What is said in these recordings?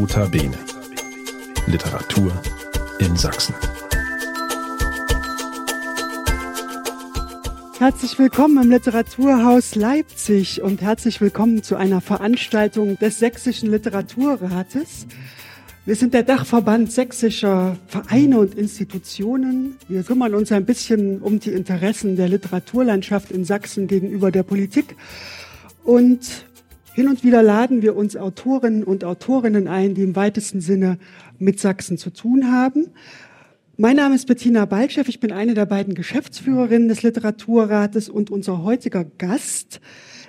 Nota Bene. Literatur in Sachsen. Herzlich willkommen im Literaturhaus Leipzig und herzlich willkommen zu einer Veranstaltung des Sächsischen Literaturrates. Wir sind der Dachverband sächsischer Vereine und Institutionen. Wir kümmern uns ein bisschen um die Interessen der Literaturlandschaft in Sachsen gegenüber der Politik. Und hin und wieder laden wir uns Autorinnen und Autorinnen ein, die im weitesten Sinne mit Sachsen zu tun haben. Mein Name ist Bettina Balchev, ich bin eine der beiden Geschäftsführerinnen des Literaturrates und unser heutiger Gast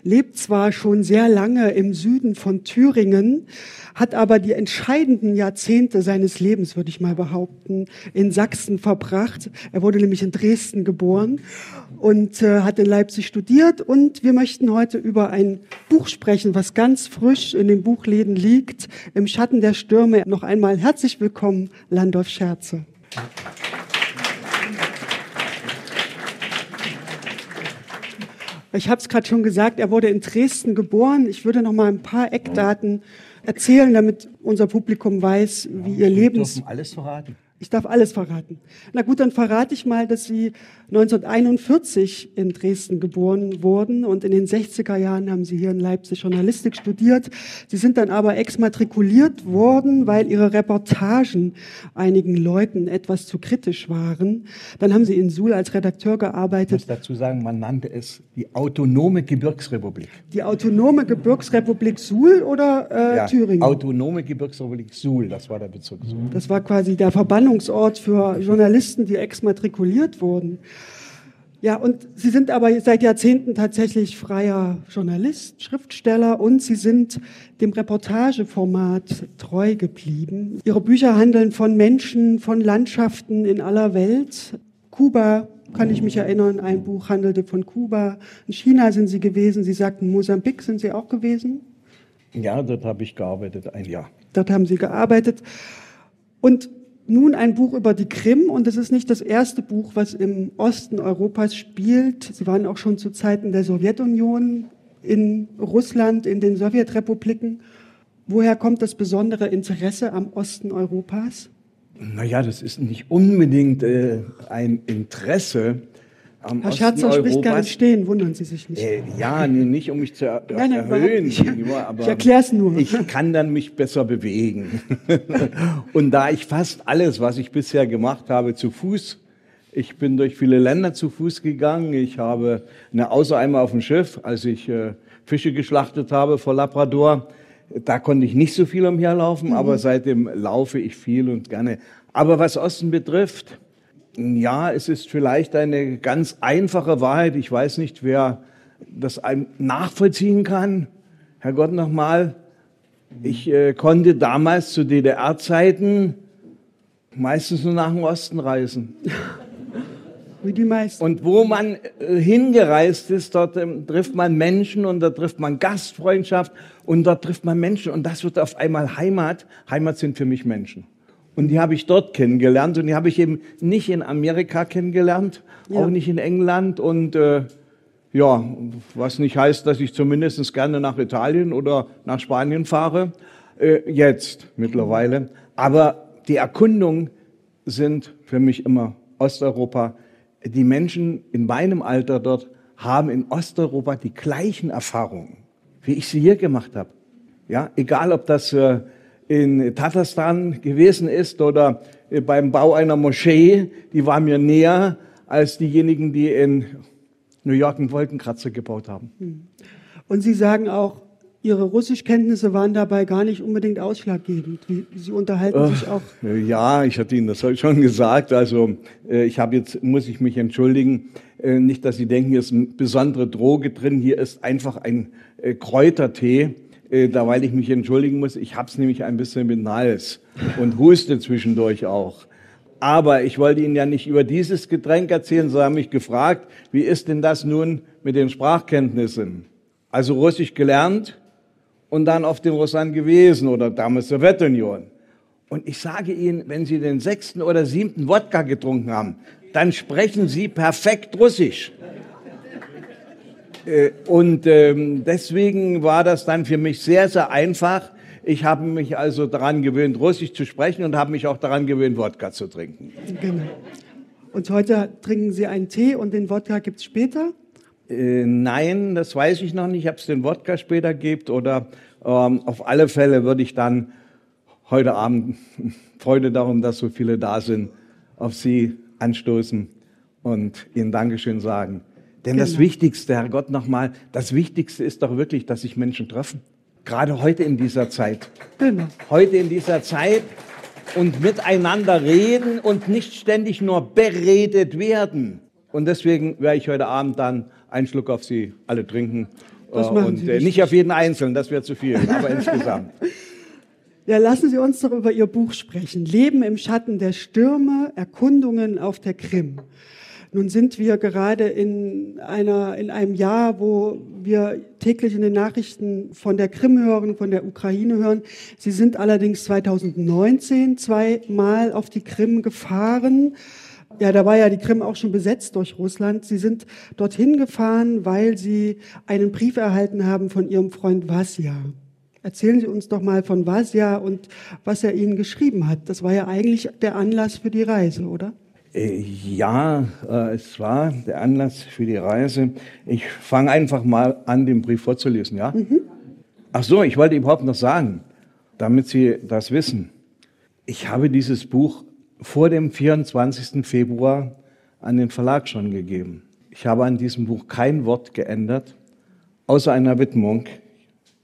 lebt zwar schon sehr lange im Süden von Thüringen, hat aber die entscheidenden Jahrzehnte seines Lebens, würde ich mal behaupten, in Sachsen verbracht. Er wurde nämlich in Dresden geboren und äh, hat in Leipzig studiert. Und wir möchten heute über ein Buch sprechen, was ganz frisch in den Buchläden liegt, im Schatten der Stürme. Noch einmal herzlich willkommen, Landolf Scherze. Ich habe es gerade schon gesagt, er wurde in Dresden geboren. Ich würde noch mal ein paar Eckdaten erzählen, damit unser Publikum weiß, wie ihr Lebens... alles verraten. Ich darf alles verraten. Na gut, dann verrate ich mal, dass Sie 1941 in Dresden geboren wurden und in den 60er Jahren haben Sie hier in Leipzig Journalistik studiert. Sie sind dann aber exmatrikuliert worden, weil Ihre Reportagen einigen Leuten etwas zu kritisch waren. Dann haben Sie in Suhl als Redakteur gearbeitet. Ich muss dazu sagen, man nannte es die Autonome Gebirgsrepublik. Die Autonome Gebirgsrepublik Suhl oder äh, ja, Thüringen? Autonome Gebirgsrepublik Suhl, das war der Bezirk Suhl. Das war quasi der Verbannungsort für Journalisten, die exmatrikuliert wurden. Ja, und Sie sind aber seit Jahrzehnten tatsächlich freier Journalist, Schriftsteller und Sie sind dem Reportageformat treu geblieben. Ihre Bücher handeln von Menschen, von Landschaften in aller Welt. Kuba, kann ich mich erinnern, ein Buch handelte von Kuba. In China sind Sie gewesen. Sie sagten, Mosambik sind Sie auch gewesen? Ja, dort habe ich gearbeitet, ein Jahr. Dort haben Sie gearbeitet. Und nun ein Buch über die Krim und es ist nicht das erste Buch, was im Osten Europas spielt. Sie waren auch schon zu Zeiten der Sowjetunion in Russland, in den Sowjetrepubliken. Woher kommt das besondere Interesse am Osten Europas? Naja, das ist nicht unbedingt äh, ein Interesse, am Herr Scherzer spricht gar nicht stehen, wundern Sie sich nicht. Äh, ja, nicht um mich zu er nein, nein, erhöhen, ich, aber ich erkläre es nur. Ich kann dann mich besser bewegen. Und da ich fast alles, was ich bisher gemacht habe, zu Fuß, ich bin durch viele Länder zu Fuß gegangen. Ich habe, eine, außer einmal auf dem Schiff, als ich äh, Fische geschlachtet habe vor Labrador, da konnte ich nicht so viel umherlaufen, mhm. aber seitdem laufe ich viel und gerne. Aber was Osten betrifft, ja, es ist vielleicht eine ganz einfache Wahrheit. Ich weiß nicht, wer das einem nachvollziehen kann. Herr Gott nochmal, ich äh, konnte damals zu DDR-Zeiten meistens nur nach dem Osten reisen. Wie die meisten. Und wo man äh, hingereist ist, dort ähm, trifft man Menschen und da trifft man Gastfreundschaft und dort trifft man Menschen und das wird auf einmal Heimat. Heimat sind für mich Menschen. Und die habe ich dort kennengelernt und die habe ich eben nicht in Amerika kennengelernt, ja. auch nicht in England und äh, ja, was nicht heißt, dass ich zumindest gerne nach Italien oder nach Spanien fahre, äh, jetzt mittlerweile. Aber die Erkundungen sind für mich immer Osteuropa. Die Menschen in meinem Alter dort haben in Osteuropa die gleichen Erfahrungen, wie ich sie hier gemacht habe. Ja, egal ob das äh, in Tatarstan gewesen ist oder äh, beim Bau einer Moschee, die war mir näher als diejenigen, die in New York einen Wolkenkratzer gebaut haben. Hm. Und Sie sagen auch, Ihre Russischkenntnisse waren dabei gar nicht unbedingt ausschlaggebend. Sie unterhalten sich auch. Ja, ich hatte Ihnen das schon gesagt. Also äh, ich habe jetzt, muss ich mich entschuldigen, äh, nicht, dass Sie denken, hier ist eine besondere Droge drin. Hier ist einfach ein Kräutertee äh, da weil ich mich entschuldigen muss, ich hab's nämlich ein bisschen mit Hals und huste zwischendurch auch. Aber ich wollte Ihnen ja nicht über dieses Getränk erzählen, Sie haben mich gefragt, wie ist denn das nun mit den Sprachkenntnissen? Also Russisch gelernt und dann auf dem Russland gewesen oder damals Sowjetunion. Und ich sage Ihnen, wenn Sie den sechsten oder siebten Wodka getrunken haben, dann sprechen Sie perfekt Russisch. Äh, und ähm, deswegen war das dann für mich sehr, sehr einfach, Ich habe mich also daran gewöhnt, Russisch zu sprechen und habe mich auch daran gewöhnt, Wodka zu trinken. Genau. Und heute trinken Sie einen Tee und den Wodka gibt es später? Äh, nein, das weiß ich noch nicht, ob es den Wodka später gibt oder ähm, auf alle Fälle würde ich dann heute Abend Freude darum, dass so viele da sind, auf Sie anstoßen und Ihnen Dankeschön sagen. Denn genau. das Wichtigste, Herr Gott, nochmal, das Wichtigste ist doch wirklich, dass sich Menschen treffen. Gerade heute in dieser Zeit. Genau. Heute in dieser Zeit und miteinander reden und nicht ständig nur beredet werden. Und deswegen werde ich heute Abend dann einen Schluck auf Sie alle trinken. Das äh, und äh, nicht auf jeden Einzelnen, das wäre zu viel, aber insgesamt. Ja, lassen Sie uns doch über Ihr Buch sprechen. Leben im Schatten der Stürme, Erkundungen auf der Krim. Nun sind wir gerade in einer, in einem Jahr, wo wir täglich in den Nachrichten von der Krim hören, von der Ukraine hören. Sie sind allerdings 2019 zweimal auf die Krim gefahren. Ja, da war ja die Krim auch schon besetzt durch Russland. Sie sind dorthin gefahren, weil Sie einen Brief erhalten haben von Ihrem Freund Vasya. Erzählen Sie uns doch mal von Vasya und was er Ihnen geschrieben hat. Das war ja eigentlich der Anlass für die Reise, oder? Äh, ja, äh, es war der Anlass für die Reise. Ich fange einfach mal an, den Brief vorzulesen, ja? Mhm. Ach so, ich wollte überhaupt noch sagen, damit Sie das wissen. Ich habe dieses Buch vor dem 24. Februar an den Verlag schon gegeben. Ich habe an diesem Buch kein Wort geändert, außer einer Widmung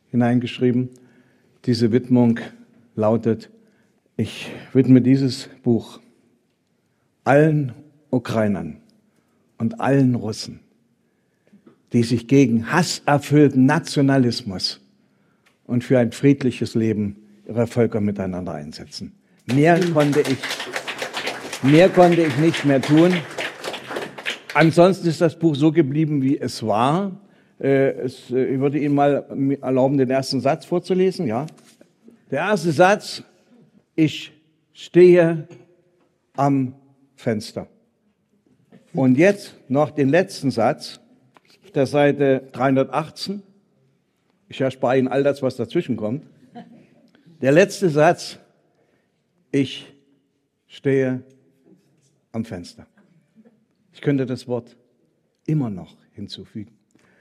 hineingeschrieben. Diese Widmung lautet, ich widme dieses Buch allen Ukrainern und allen Russen, die sich gegen hasserfüllten Nationalismus und für ein friedliches Leben ihrer Völker miteinander einsetzen. Mehr konnte ich, mehr konnte ich nicht mehr tun. Ansonsten ist das Buch so geblieben, wie es war. Äh, äh, ich würde Ihnen mal erlauben, den ersten Satz vorzulesen. Ja, der erste Satz: Ich stehe am Fenster. Und jetzt noch den letzten Satz der Seite 318. Ich erspare Ihnen all das, was dazwischen kommt. Der letzte Satz, ich stehe am Fenster. Ich könnte das Wort immer noch hinzufügen.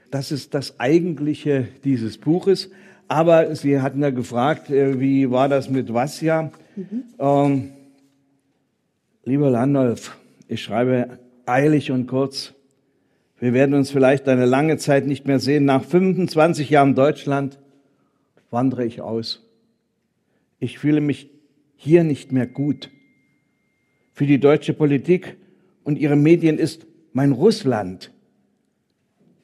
Das ist das Eigentliche dieses Buches. Aber Sie hatten ja gefragt, äh, wie war das mit Vasja? Mhm. Ähm, Lieber Landolf, ich schreibe eilig und kurz. Wir werden uns vielleicht eine lange Zeit nicht mehr sehen. Nach 25 Jahren Deutschland wandere ich aus. Ich fühle mich hier nicht mehr gut. Für die deutsche Politik und ihre Medien ist mein Russland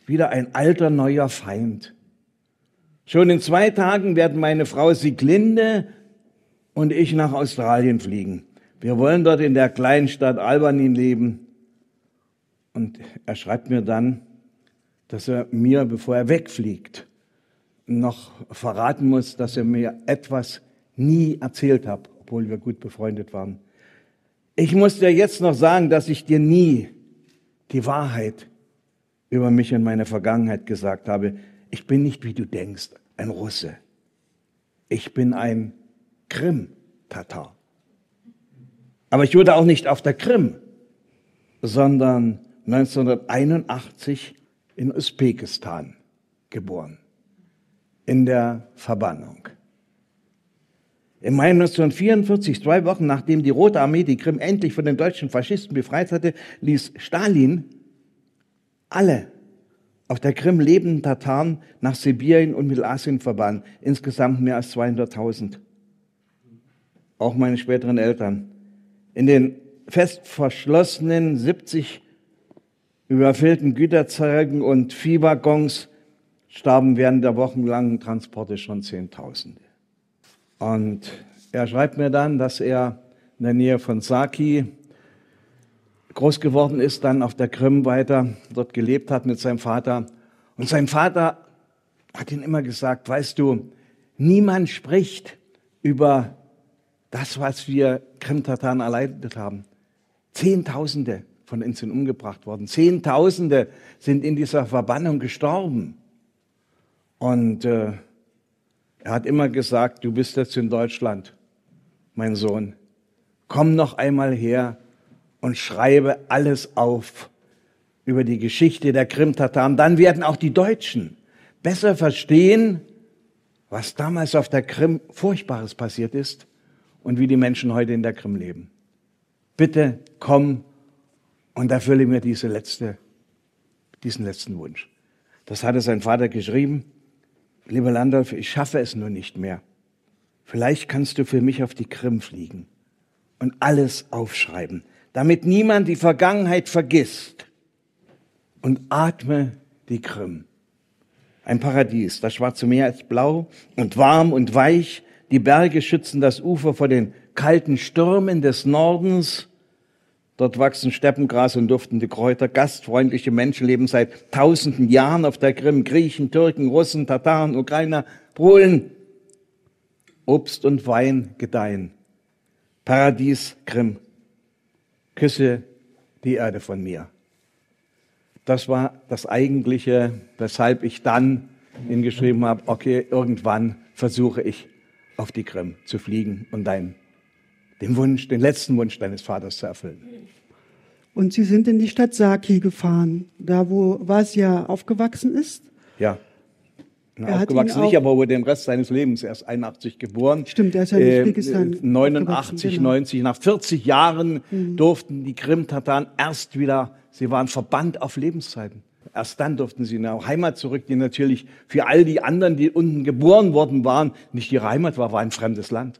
wieder ein alter neuer Feind. Schon in zwei Tagen werden meine Frau Sieglinde und ich nach Australien fliegen. Wir wollen dort in der kleinen Stadt Albany leben. Und er schreibt mir dann, dass er mir, bevor er wegfliegt, noch verraten muss, dass er mir etwas nie erzählt hat, obwohl wir gut befreundet waren. Ich muss dir jetzt noch sagen, dass ich dir nie die Wahrheit über mich und meine Vergangenheit gesagt habe. Ich bin nicht, wie du denkst, ein Russe. Ich bin ein Krim-Tatar. Aber ich wurde auch nicht auf der Krim, sondern 1981 in Usbekistan geboren, in der Verbannung. Im Mai 1944, zwei Wochen nachdem die Rote Armee die Krim endlich von den deutschen Faschisten befreit hatte, ließ Stalin alle auf der Krim lebenden Tataren nach Sibirien und Mittelasien verbannen. Insgesamt mehr als 200.000. Auch meine späteren Eltern in den fest verschlossenen 70 überfüllten Güterzeugen und Viehwaggons starben während der wochenlangen Transporte schon Zehntausende. Und er schreibt mir dann, dass er in der Nähe von Saki groß geworden ist, dann auf der Krim weiter dort gelebt hat mit seinem Vater. Und sein Vater hat ihn immer gesagt, weißt du, niemand spricht über das, was wir Krim-Tataren erleidet haben. Zehntausende von uns sind umgebracht worden. Zehntausende sind in dieser Verbannung gestorben. Und äh, Er hat immer gesagt, du bist jetzt in Deutschland, mein Sohn. Komm noch einmal her und schreibe alles auf über die Geschichte der Krim-Tataren. Dann werden auch die Deutschen besser verstehen, was damals auf der Krim Furchtbares passiert ist und wie die Menschen heute in der Krim leben. Bitte komm und erfülle mir diese letzte, diesen letzten Wunsch. Das hatte sein Vater geschrieben. Lieber Landolf, ich schaffe es nur nicht mehr. Vielleicht kannst du für mich auf die Krim fliegen und alles aufschreiben, damit niemand die Vergangenheit vergisst und atme die Krim. Ein Paradies. Das Schwarze Meer ist blau und warm und weich. Die Berge schützen das Ufer vor den kalten Stürmen des Nordens. Dort wachsen Steppengras und duftende Kräuter. Gastfreundliche Menschen leben seit tausenden Jahren auf der Krim. Griechen, Türken, Russen, Tataren, Ukrainer, Polen. Obst und Wein gedeihen. Paradies, Krim. Küsse die Erde von mir. Das war das Eigentliche, weshalb ich dann hingeschrieben habe, okay, irgendwann versuche ich auf die Krim zu fliegen und dein, den Wunsch, den letzten Wunsch deines Vaters zu erfüllen. Und Sie sind in die Stadt Saki gefahren, da wo Vasia aufgewachsen ist? Ja. Na, aufgewachsen nicht, aber wurde den Rest seines Lebens erst 81 geboren. Stimmt, er ist ja in Usbekistan. Äh, 89, genau. 90, nach 40 Jahren mhm. durften die Krim-Tataren erst wieder Sie waren verbannt auf Lebenszeiten. Erst dann durften sie in ihre Heimat zurück, die natürlich für all die anderen, die unten geboren worden waren, nicht ihre Heimat war, war ein fremdes Land.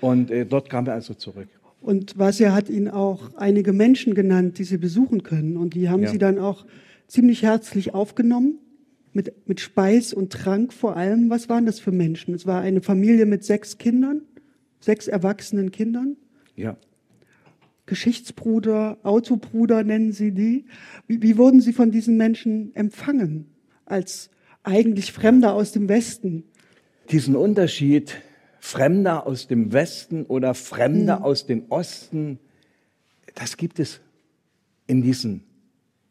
Und äh, dort kam er also zurück. Und Vasya hat ihnen auch einige Menschen genannt, die sie besuchen können. Und die haben ja. sie dann auch ziemlich herzlich aufgenommen, mit, mit Speis und Trank vor allem. Was waren das für Menschen? Es war eine Familie mit sechs Kindern, sechs erwachsenen Kindern. Ja. Geschichtsbruder, Autobruder nennen sie die. Wie, wie wurden sie von diesen Menschen empfangen als eigentlich Fremder aus dem Westen? Diesen Unterschied Fremder aus dem Westen oder Fremder hm. aus dem Osten, das gibt es in diesem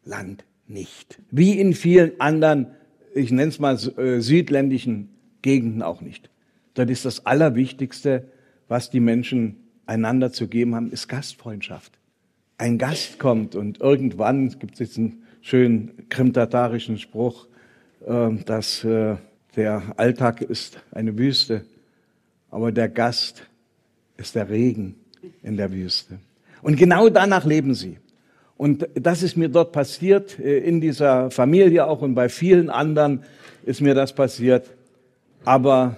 Land nicht. Wie in vielen anderen, ich nenne es mal äh, südländischen Gegenden auch nicht. Dort ist das Allerwichtigste, was die Menschen einander zu geben haben, ist Gastfreundschaft. Ein Gast kommt und irgendwann gibt es jetzt einen schönen krimtatarischen Spruch, ähm, dass äh, der Alltag ist eine Wüste, aber der Gast ist der Regen in der Wüste. Und genau danach leben sie. Und das ist mir dort passiert, äh, in dieser Familie auch und bei vielen anderen ist mir das passiert. Aber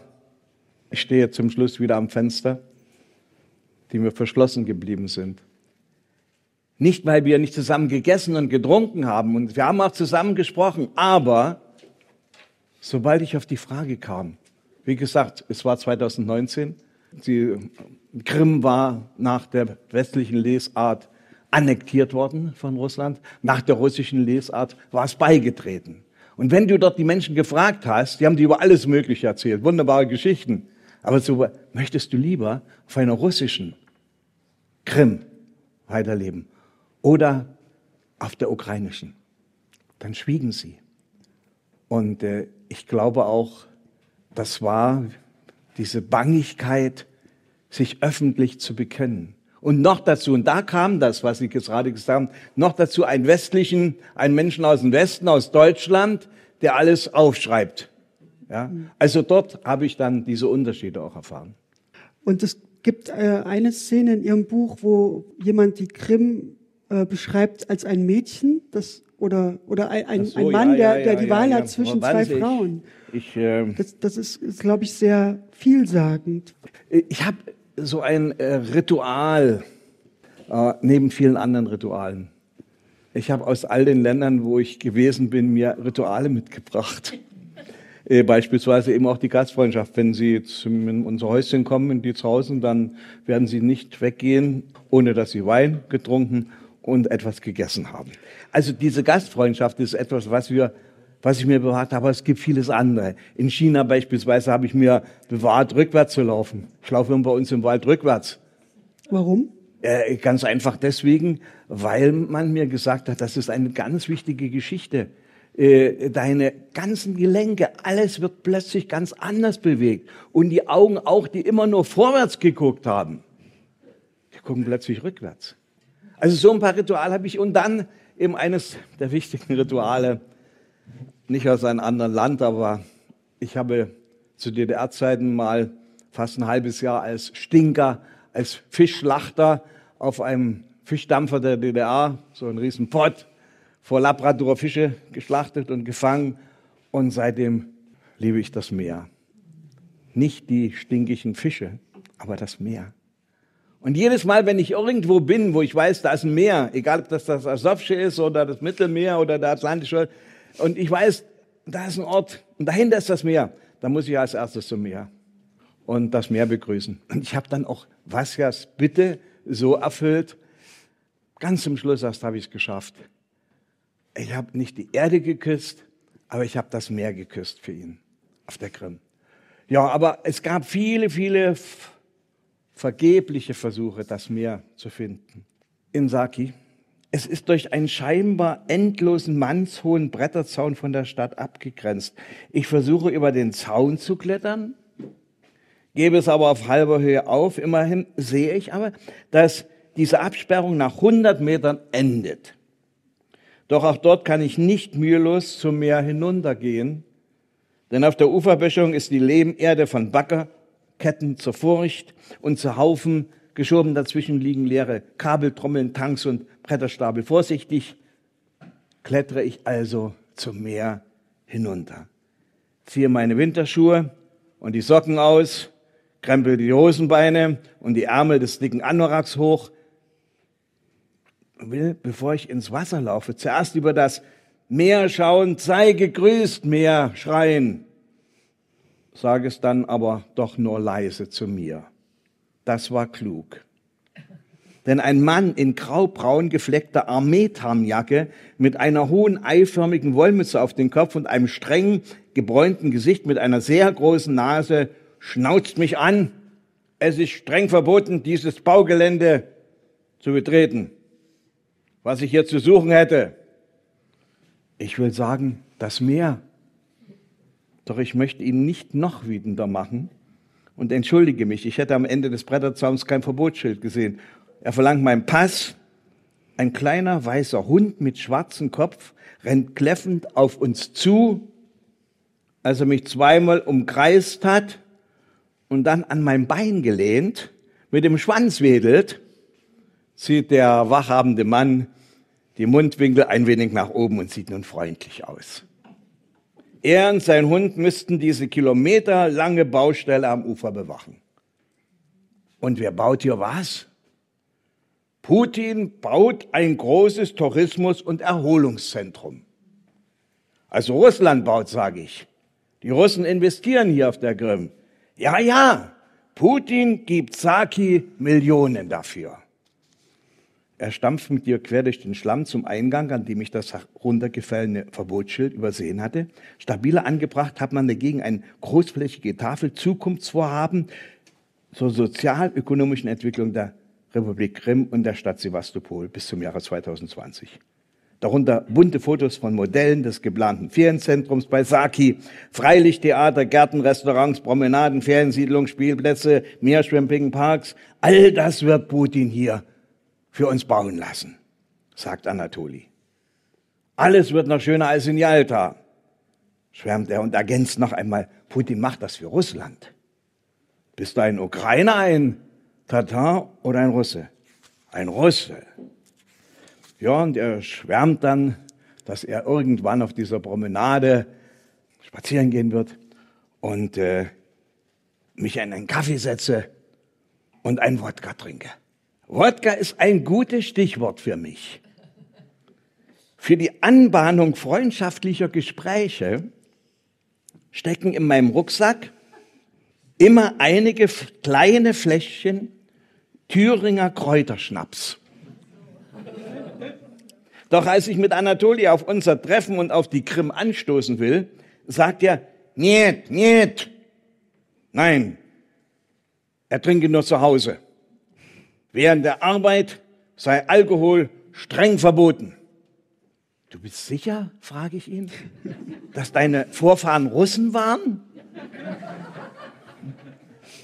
ich stehe zum Schluss wieder am Fenster die mir verschlossen geblieben sind. Nicht, weil wir nicht zusammen gegessen und getrunken haben und wir haben auch zusammen gesprochen, aber sobald ich auf die Frage kam, wie gesagt, es war 2019, die Krim war nach der westlichen Lesart annektiert worden von Russland, nach der russischen Lesart war es beigetreten. Und wenn du dort die Menschen gefragt hast, die haben die über alles Mögliche erzählt, wunderbare Geschichten, aber so möchtest du lieber auf einer russischen Krim weiterleben oder auf der ukrainischen. Dann schwiegen sie. Und äh, ich glaube auch, das war diese Bangigkeit, sich öffentlich zu bekennen. Und noch dazu, und da kam das, was ich gerade gesagt habe, noch dazu einen westlichen, einen Menschen aus dem Westen, aus Deutschland, der alles aufschreibt. Ja? Also dort habe ich dann diese Unterschiede auch erfahren. Und es gibt äh, eine Szene in Ihrem Buch, wo jemand die Krim äh, beschreibt als ein Mädchen, das oder oder ein, ein, so, ein Mann, ja, der, ja, der die Wahl ja, hat zwischen zwei ich, Frauen. Ich, äh, das, das ist, ist glaube ich, sehr vielsagend. Ich habe so ein äh, Ritual neben vielen anderen Ritualen. Ich habe aus all den Ländern, wo ich gewesen bin, mir Rituale mitgebracht. Äh, beispielsweise eben auch die Gastfreundschaft. Wenn Sie in unser Häuschen kommen, in die zu Hause, dann werden Sie nicht weggehen, ohne dass Sie Wein getrunken und etwas gegessen haben. Also diese Gastfreundschaft ist etwas, was wir was ich mir bewahrt habe, aber es gibt vieles andere. In China beispielsweise habe ich mir bewahrt, rückwärts zu laufen. Ich laufe bei uns im Wald rückwärts. Warum? Äh, ganz einfach deswegen, weil man mir gesagt hat, das ist eine ganz wichtige Geschichte äh, deine ganzen Gelenke, alles wird plötzlich ganz anders bewegt. Und die Augen auch, die immer nur vorwärts geguckt haben, die gucken plötzlich rückwärts. Also so ein paar Rituale habe ich. Und dann eben eines der wichtigen Rituale, nicht aus einem anderen Land, aber ich habe zu DDR-Zeiten mal fast ein halbes Jahr als Stinker, als Fischschlachter auf einem Fischdampfer der DDR, so ein riesen Pott, vor Labrador Fische geschlachtet und gefangen. Und seitdem liebe ich das Meer. Nicht die stinkigen Fische, aber das Meer. Und jedes Mal, wenn ich irgendwo bin, wo ich weiß, da ist ein Meer, egal ob das das Asowsche ist oder das Mittelmeer oder der Atlantische, und ich weiß, da ist ein Ort und dahinter ist das Meer, dann muss ich als erstes zum Meer und das Meer begrüßen. Und ich habe dann auch Vasjas Bitte so erfüllt. Ganz zum Schluss erst habe ich es geschafft. Ich habe nicht die Erde geküsst, aber ich habe das Meer geküsst für ihn auf der Krim. Ja, aber es gab viele, viele vergebliche Versuche, das Meer zu finden. In Saki. Es ist durch einen scheinbar endlosen mannshohen Bretterzaun von der Stadt abgegrenzt. Ich versuche über den Zaun zu klettern, gebe es aber auf halber Höhe auf. Immerhin sehe ich aber, dass diese Absperrung nach 100 Metern endet. Doch auch dort kann ich nicht mühelos zum Meer hinuntergehen, denn auf der Uferböschung ist die Lehmerde von Bagger Ketten zur Furcht und zu Haufen geschoben. Dazwischen liegen leere Kabeltrommeln, Tanks und Bretterstapel. Vorsichtig klettere ich also zum Meer hinunter. Ziehe meine Winterschuhe und die Socken aus, krempel die Hosenbeine und die Ärmel des dicken Anoraks hoch, will, bevor ich ins Wasser laufe, zuerst über das Meer schauen, sei gegrüßt, Meer schreien sage es dann aber doch nur leise zu mir. Das war klug. Denn ein Mann in graubraun gefleckter Armeetarnjacke mit einer hohen eiförmigen Wollmütze auf dem Kopf und einem strengen, gebräunten Gesicht mit einer sehr großen Nase schnauzt mich an. Es ist streng verboten, dieses Baugelände zu betreten. Was ich hier zu suchen hätte, ich will sagen, das Meer doch ich möchte ihn nicht noch wütender machen und entschuldige mich. Ich hätte am Ende des Bretterzauns kein Verbotsschild gesehen. Er verlangt meinen Pass. Ein kleiner weißer Hund mit schwarzem Kopf rennt kläffend auf uns zu, als er mich zweimal umkreist hat und dann an mein Bein gelehnt, mit dem Schwanz wedelt, zieht der wachhabende Mann die Mundwinkel ein wenig nach oben und sieht nun freundlich aus. Er und sein Hund müssten diese kilometerlange Baustelle am Ufer bewachen. Und wer baut hier was? Putin baut ein großes Tourismus- und Erholungszentrum. Also Russland baut, sage ich. Die Russen investieren hier auf der Krim. Ja, ja, Putin gibt Saki Millionen dafür. Er stampft mit dir quer durch den Schlamm zum Eingang, an dem ich das runtergefallene Verbotsschild übersehen hatte. Stabiler angebracht hat man dagegen eine großflächige Tafel Zukunftsvorhaben zur sozialökonomischen Entwicklung der Republik Krim und der Stadt Sevastopol bis zum Jahre 2020. Darunter bunte Fotos von Modellen des geplanten Ferienzentrums bei Saki, Freilichttheater, Gärten, Restaurants, Promenaden, Feriensiedlungen, Spielplätze, Meerschwimming, Parks. All das wird Putin hier für uns bauen lassen, sagt Anatoli. Alles wird noch schöner als in Jalta, schwärmt er und ergänzt noch einmal, Putin macht das für Russland. Bist du ein Ukrainer, ein Tatar oder ein Russe? Ein Russe. Ja, und er schwärmt dann, dass er irgendwann auf dieser Promenade spazieren gehen wird und äh, mich in einen Kaffee setze und einen Wodka trinke. Wodka ist ein gutes Stichwort für mich. Für die Anbahnung freundschaftlicher Gespräche stecken in meinem Rucksack immer einige kleine Fläschchen Thüringer Kräuterschnaps. Doch als ich mit Anatoli auf unser Treffen und auf die Krim anstoßen will, sagt er, niet, niet. Nein, er trinke nur zu Hause. Während der Arbeit sei Alkohol streng verboten. Du bist sicher, frage ich ihn, dass deine Vorfahren Russen waren?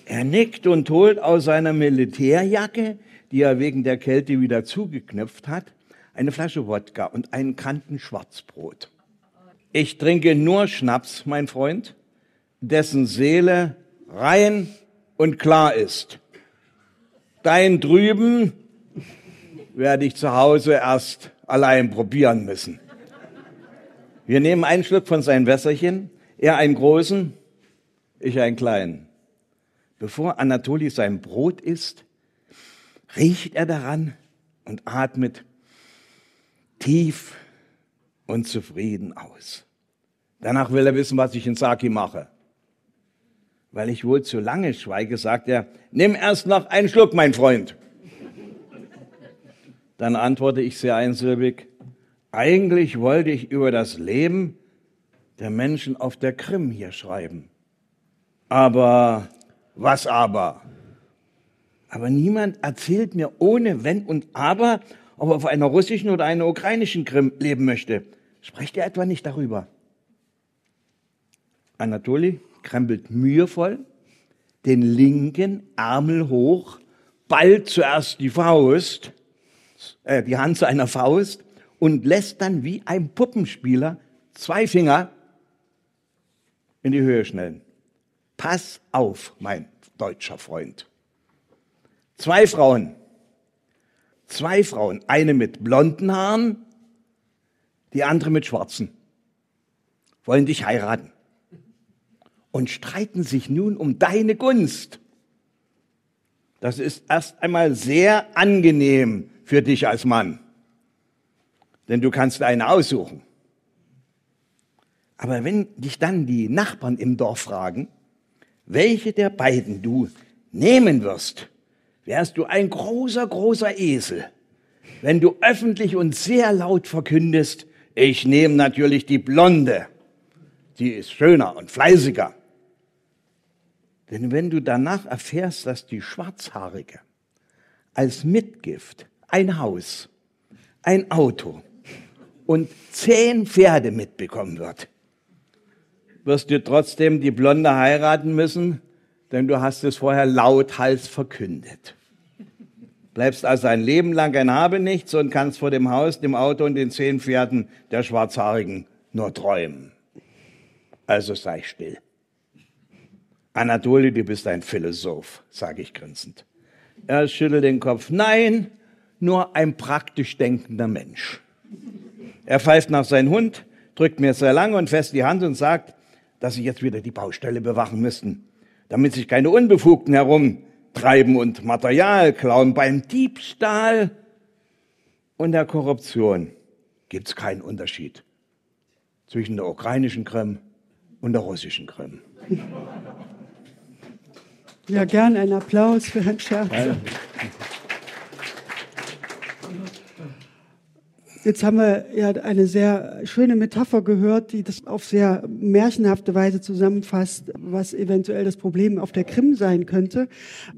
Er nickt und holt aus seiner Militärjacke, die er wegen der Kälte wieder zugeknöpft hat, eine Flasche Wodka und einen Kanten Schwarzbrot. Ich trinke nur Schnaps, mein Freund, dessen Seele rein und klar ist. Dein drüben werde ich zu Hause erst allein probieren müssen. Wir nehmen einen Schluck von seinem Wässerchen, er einen großen, ich einen kleinen. Bevor Anatoli sein Brot isst, riecht er daran und atmet tief und zufrieden aus. Danach will er wissen, was ich in Saki mache. Weil ich wohl zu lange schweige, sagt er, nimm erst noch einen Schluck, mein Freund. Dann antworte ich sehr einsilbig, eigentlich wollte ich über das Leben der Menschen auf der Krim hier schreiben. Aber, was aber? Aber niemand erzählt mir ohne Wenn und Aber, ob er auf einer russischen oder einer ukrainischen Krim leben möchte. Sprecht ihr etwa nicht darüber? Anatoli krempelt mühevoll den linken Ärmel hoch, ballt zuerst die Faust, äh, die Hand zu einer Faust und lässt dann wie ein Puppenspieler zwei Finger in die Höhe schnellen. Pass auf, mein deutscher Freund. Zwei Frauen, zwei Frauen, eine mit blonden Haaren, die andere mit schwarzen, wollen dich heiraten und streiten sich nun um deine Gunst. Das ist erst einmal sehr angenehm für dich als Mann, denn du kannst eine aussuchen. Aber wenn dich dann die Nachbarn im Dorf fragen, welche der beiden du nehmen wirst, wärst du ein großer, großer Esel, wenn du öffentlich und sehr laut verkündest, ich nehme natürlich die Blonde, die ist schöner und fleißiger. Denn wenn du danach erfährst, dass die Schwarzhaarige als Mitgift ein Haus, ein Auto und zehn Pferde mitbekommen wird, wirst du trotzdem die Blonde heiraten müssen, denn du hast es vorher lauthals verkündet. Bleibst also ein Leben lang ein Habenichts und kannst vor dem Haus, dem Auto und den zehn Pferden der Schwarzhaarigen nur träumen. Also sei still. Anatoli, du bist ein Philosoph, sage ich grinsend. Er schüttelt den Kopf. Nein, nur ein praktisch denkender Mensch. Er pfeift nach seinem Hund, drückt mir sehr lange und fest die Hand und sagt, dass sie jetzt wieder die Baustelle bewachen müssten, damit sich keine Unbefugten herumtreiben und Material klauen. Beim Diebstahl und der Korruption gibt es keinen Unterschied zwischen der ukrainischen Krim und der russischen Krim. Ja, gern einen Applaus für Herrn Scherzer. Jetzt haben wir ja eine sehr schöne Metapher gehört, die das auf sehr märchenhafte Weise zusammenfasst, was eventuell das Problem auf der Krim sein könnte.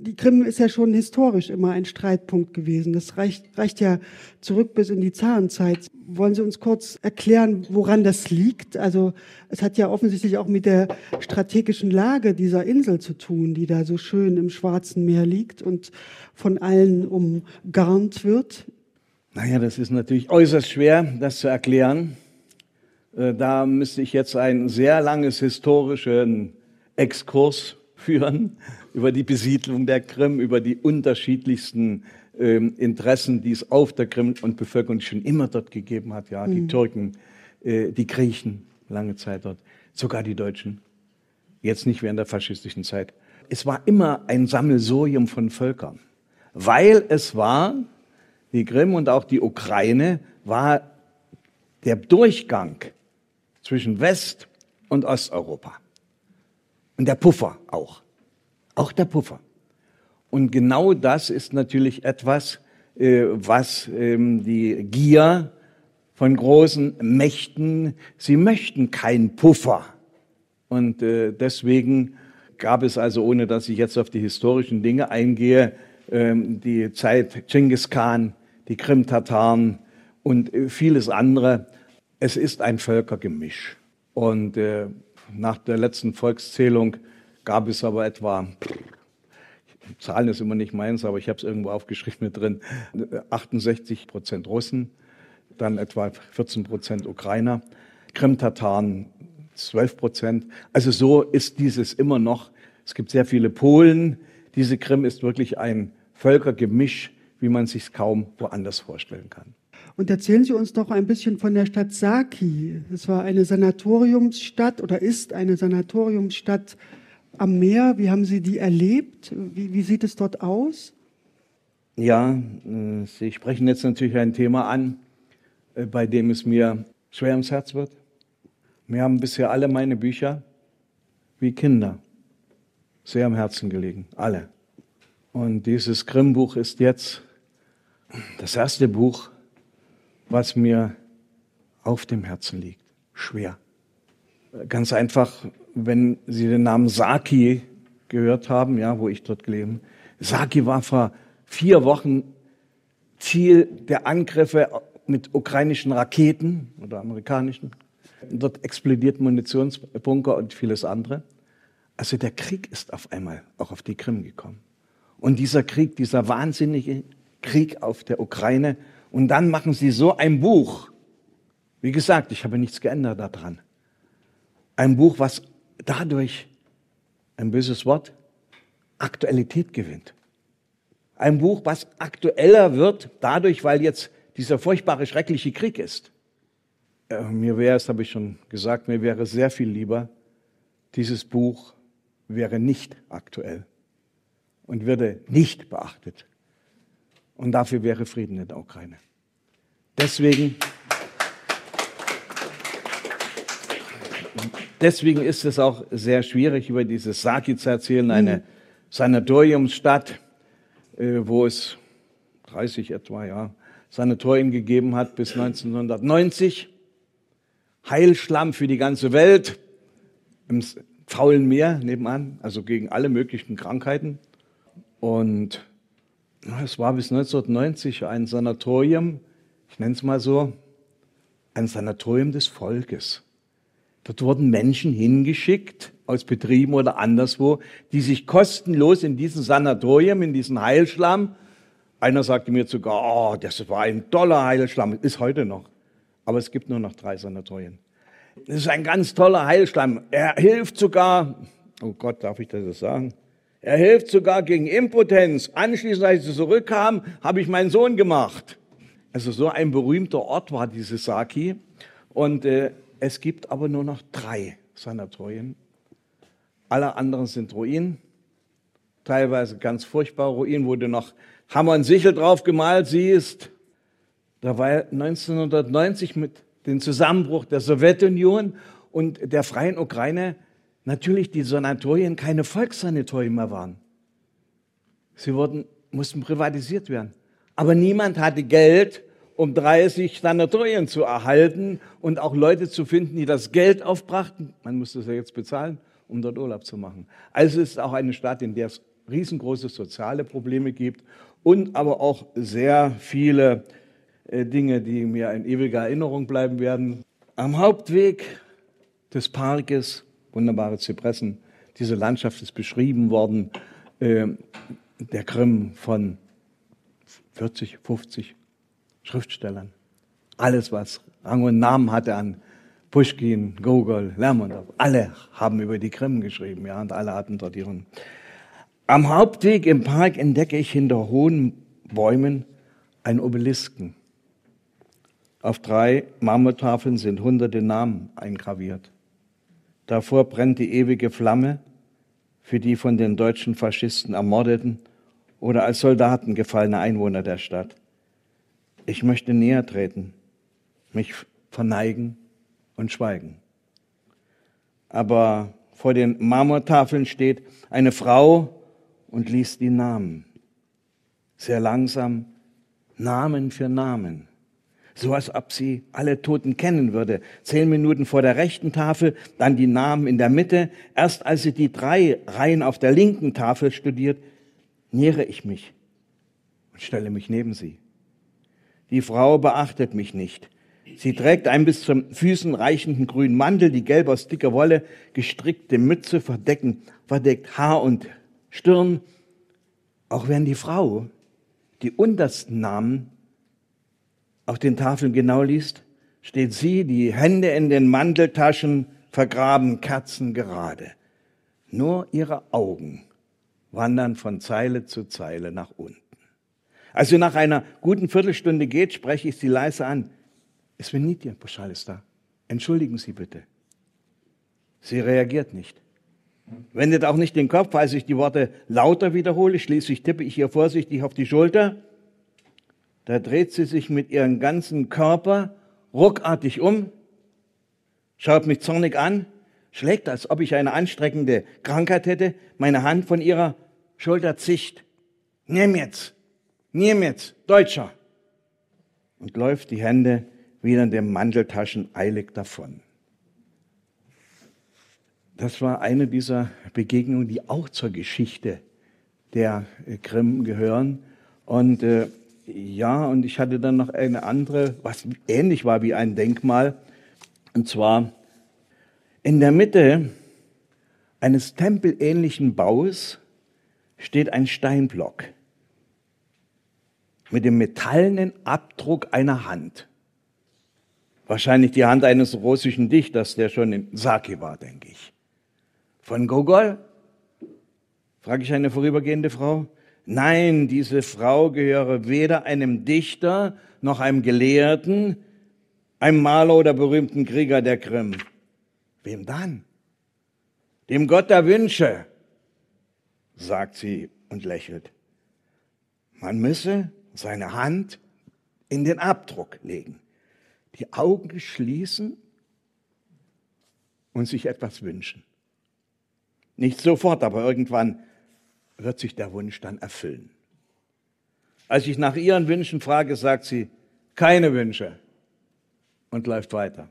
Die Krim ist ja schon historisch immer ein Streitpunkt gewesen. Das reicht, reicht ja zurück bis in die Zarenzeit. Wollen Sie uns kurz erklären, woran das liegt? Also es hat ja offensichtlich auch mit der strategischen Lage dieser Insel zu tun, die da so schön im Schwarzen Meer liegt und von allen umgarnt wird. Naja, das ist natürlich äußerst schwer, das zu erklären. Äh, da müsste ich jetzt einen sehr langes historischen Exkurs führen über die Besiedlung der Krim, über die unterschiedlichsten ähm, Interessen, die es auf der Krim und Bevölkerung schon immer dort gegeben hat. Ja, die mhm. Türken, äh, die Griechen, lange Zeit dort, sogar die Deutschen. Jetzt nicht während der faschistischen Zeit. Es war immer ein Sammelsurium von Völkern, weil es war die Krim und auch die Ukraine war der Durchgang zwischen West- und Osteuropa. Und der Puffer auch. Auch der Puffer. Und genau das ist natürlich etwas, äh, was ähm, die Gier von großen Mächten, sie möchten keinen Puffer. Und äh, deswegen gab es also, ohne dass ich jetzt auf die historischen Dinge eingehe, ähm, die Zeit Genghis Khan, die Krim-Tataren und äh, vieles andere. Es ist ein Völkergemisch. Und äh, nach der letzten Volkszählung gab es aber etwa, Zahlen ist immer nicht meins, aber ich habe es irgendwo aufgeschrieben mit drin, 68 Prozent Russen, dann etwa 14 Prozent Ukrainer, Krim-Tataren 12 Prozent. Also so ist dieses immer noch. Es gibt sehr viele Polen. Diese Krim ist wirklich ein Völkergemisch, wie man sich kaum woanders vorstellen kann. Und erzählen Sie uns doch ein bisschen von der Stadt Saki. Es war eine Sanatoriumsstadt oder ist eine Sanatoriumsstadt am Meer. Wie haben Sie die erlebt? Wie, wie sieht es dort aus? Ja, äh, Sie sprechen jetzt natürlich ein Thema an, äh, bei dem es mir schwer ums Herz wird. Mir haben bisher alle meine Bücher wie Kinder sehr am Herzen gelegen. Alle. Und dieses Grimm-Buch ist jetzt das erste Buch, was mir auf dem Herzen liegt. Schwer. Ganz einfach, wenn Sie den Namen Saki gehört haben, ja, wo ich dort gelebt Saki war vor vier Wochen Ziel der Angriffe mit ukrainischen Raketen oder amerikanischen. Dort explodiert Munitionsbunker und vieles andere. Also der Krieg ist auf einmal auch auf die Krim gekommen. Und dieser Krieg, dieser wahnsinnige Krieg auf der Ukraine, und dann machen sie so ein Buch. Wie gesagt, ich habe nichts geändert daran. Ein Buch, was dadurch, ein böses Wort, Aktualität gewinnt. Ein Buch, was aktueller wird, dadurch, weil jetzt dieser furchtbare, schreckliche Krieg ist. Äh, mir wäre es, habe ich schon gesagt, mir wäre sehr viel lieber, dieses Buch wäre nicht aktuell und würde nicht beachtet. Und dafür wäre Frieden in der Ukraine. Deswegen, deswegen ist es auch sehr schwierig, über dieses Saki zu erzählen, eine Sanatoriumsstadt, äh, wo es 30 etwa, ja, Sanatorien gegeben hat bis 1990. Heilschlamm für die ganze Welt im faulen Meer nebenan, also gegen alle möglichen Krankheiten. Und es war bis 1990 ein Sanatorium, ich nenne es mal so, ein Sanatorium des Volkes. Dort wurden Menschen hingeschickt, aus Betrieben oder anderswo, die sich kostenlos in diesem Sanatorium, in diesem Heilschlamm, einer sagte mir sogar, oh, das war ein toller Heilschlamm, ist heute noch. Aber es gibt nur noch drei Sanatorien. Das ist ein ganz toller Heilschlamm. Er hilft sogar, oh Gott, darf ich das sagen? Er hilft sogar gegen Impotenz. Anschließend, als ich zurückkam, habe ich meinen Sohn gemacht. Also so ein berühmter Ort war dieses Saki. Und äh, es gibt aber nur noch drei Sanatorien. Alle anderen sind Ruinen. Teilweise ganz furchtbare Ruinen, wo du noch Hammer und Sichel drauf gemalt siehst. Da war 1990 mit dem Zusammenbruch der Sowjetunion und der freien Ukraine natürlich die Sanatorien keine Volkssanatorien mehr waren. Sie wurden, mussten privatisiert werden. Aber niemand hatte Geld, um 30 Sanatorien zu erhalten und auch Leute zu finden, die das Geld aufbrachten. Man musste es ja jetzt bezahlen, um dort Urlaub zu machen. Also es ist auch eine Stadt, in der es riesengroße soziale Probleme gibt und aber auch sehr viele äh, Dinge, die mir in ewiger Erinnerung bleiben werden. Am Hauptweg des Parkes, wunderbare Zypressen, diese Landschaft ist beschrieben worden, äh, der Krim von 40, 50 Schriftstellern. Alles, was Rang und Namen hatte an Pushkin, Gogol, Lermontov, alle haben über die Krim geschrieben, ja, und alle hatten dort ihren. Am Hauptweg im Park entdecke ich hinter hohen Bäumen einen Obelisken. Auf drei Marmortafeln sind hunderte Namen eingraviert. Davor brennt die ewige Flamme für die von den deutschen Faschisten ermordeten oder als Soldaten gefallene Einwohner der Stadt. Ich möchte näher treten, mich verneigen und schweigen. Aber vor den Marmortafeln steht eine Frau und liest die Namen. Sehr langsam, Namen für Namen so als ob sie alle Toten kennen würde. Zehn Minuten vor der rechten Tafel, dann die Namen in der Mitte. Erst als sie die drei Reihen auf der linken Tafel studiert, nähere ich mich und stelle mich neben sie. Die Frau beachtet mich nicht. Sie trägt einen bis zum Füßen reichenden grünen Mantel, die gelb aus dicker Wolle gestrickte Mütze verdecken, verdeckt Haar und Stirn. Auch wenn die Frau die untersten Namen auf den Tafeln genau liest, steht sie, die Hände in den Manteltaschen, vergraben Kerzen gerade. Nur ihre Augen wandern von Zeile zu Zeile nach unten. Als sie nach einer guten Viertelstunde geht, spreche ich sie leise an. Es Venitien, Poschal ist da. Entschuldigen Sie bitte. Sie reagiert nicht. Wendet auch nicht den Kopf, als ich die Worte lauter wiederhole. Schließlich tippe ich ihr vorsichtig auf die Schulter. Da dreht sie sich mit ihrem ganzen Körper ruckartig um, schaut mich zornig an, schlägt, als ob ich eine anstreckende Krankheit hätte, meine Hand von ihrer Schulter zicht. Nimm jetzt, nimm jetzt, Deutscher. Und läuft die Hände wieder in den Manteltaschen eilig davon. Das war eine dieser Begegnungen, die auch zur Geschichte der Krim gehören. Und äh, ja, und ich hatte dann noch eine andere, was ähnlich war wie ein Denkmal. Und zwar in der Mitte eines tempelähnlichen Baus steht ein Steinblock mit dem metallenen Abdruck einer Hand. Wahrscheinlich die Hand eines russischen Dichters, der schon in Saki war, denke ich. Von Gogol? frage ich eine vorübergehende Frau. Nein, diese Frau gehöre weder einem Dichter noch einem Gelehrten, einem Maler oder berühmten Krieger der Krim. Wem dann? Dem Gott der Wünsche, sagt sie und lächelt. Man müsse seine Hand in den Abdruck legen, die Augen schließen und sich etwas wünschen. Nicht sofort, aber irgendwann wird sich der Wunsch dann erfüllen. Als ich nach ihren Wünschen frage, sagt sie, keine Wünsche und läuft weiter.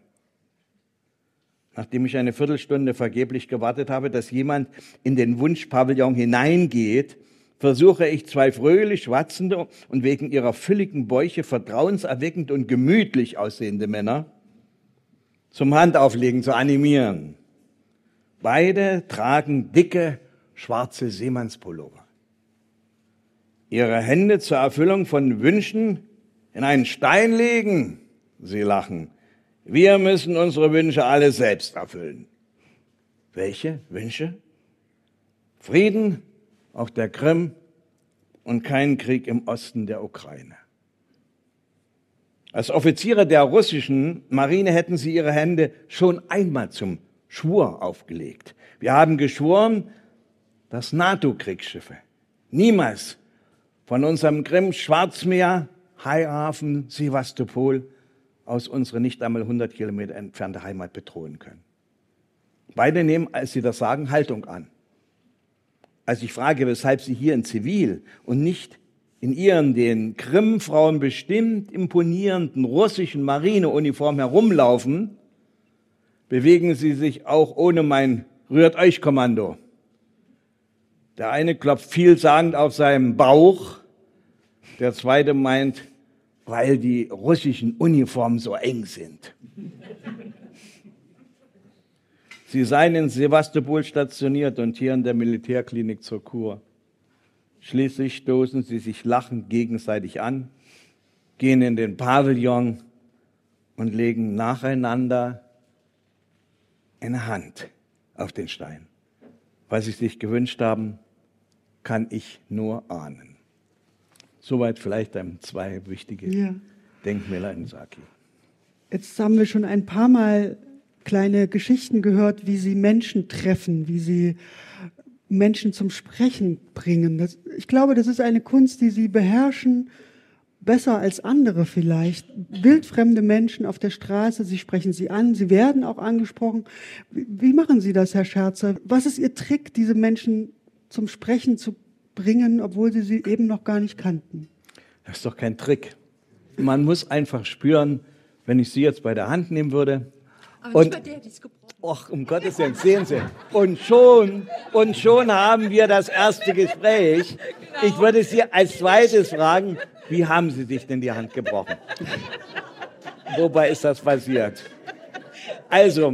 Nachdem ich eine Viertelstunde vergeblich gewartet habe, dass jemand in den Wunschpavillon hineingeht, versuche ich zwei fröhlich schwatzende und wegen ihrer fülligen Bäuche vertrauenserweckend und gemütlich aussehende Männer zum Handauflegen zu animieren. Beide tragen dicke, schwarze Seemannspullover. Ihre Hände zur Erfüllung von Wünschen in einen Stein legen. Sie lachen. Wir müssen unsere Wünsche alle selbst erfüllen. Welche Wünsche? Frieden auf der Krim und kein Krieg im Osten der Ukraine. Als Offiziere der russischen Marine hätten sie ihre Hände schon einmal zum Schwur aufgelegt. Wir haben geschworen, dass NATO-Kriegsschiffe niemals von unserem Krim-Schwarzmeer, Haihafen, Sevastopol aus unserer nicht einmal 100 Kilometer entfernte Heimat bedrohen können. Beide nehmen, als sie das sagen, Haltung an. Als ich frage, weshalb sie hier in Zivil und nicht in ihren den Krim-Frauen bestimmt imponierenden russischen Marineuniform herumlaufen, bewegen Sie sich auch ohne mein Rührt euch Kommando. Der eine klopft vielsagend auf seinem Bauch, der zweite meint, weil die russischen Uniformen so eng sind. Sie seien in Sevastopol stationiert und hier in der Militärklinik zur Kur. Schließlich stoßen sie sich lachend gegenseitig an, gehen in den Pavillon und legen nacheinander eine Hand auf den Stein. Was sie sich gewünscht haben, kann ich nur ahnen. Soweit vielleicht ein zwei wichtige ja. Denkmäler in Saki. Jetzt haben wir schon ein paar Mal kleine Geschichten gehört, wie sie Menschen treffen, wie sie Menschen zum Sprechen bringen. Das, ich glaube, das ist eine Kunst, die sie beherrschen besser als andere vielleicht. Wildfremde Menschen auf der Straße, Sie sprechen sie an, sie werden auch angesprochen. Wie machen Sie das, Herr Scherzer? Was ist Ihr Trick, diese Menschen zum Sprechen zu bringen, obwohl Sie sie eben noch gar nicht kannten? Das ist doch kein Trick. Man muss einfach spüren, wenn ich Sie jetzt bei der Hand nehmen würde. Aber und, nicht bei der, die ist gebrochen. Och, um Gottes Willen, sehen Sie. Und schon, und schon haben wir das erste Gespräch. Genau. Ich würde Sie als zweites fragen, wie haben Sie sich denn die Hand gebrochen? wobei ist das passiert? Also,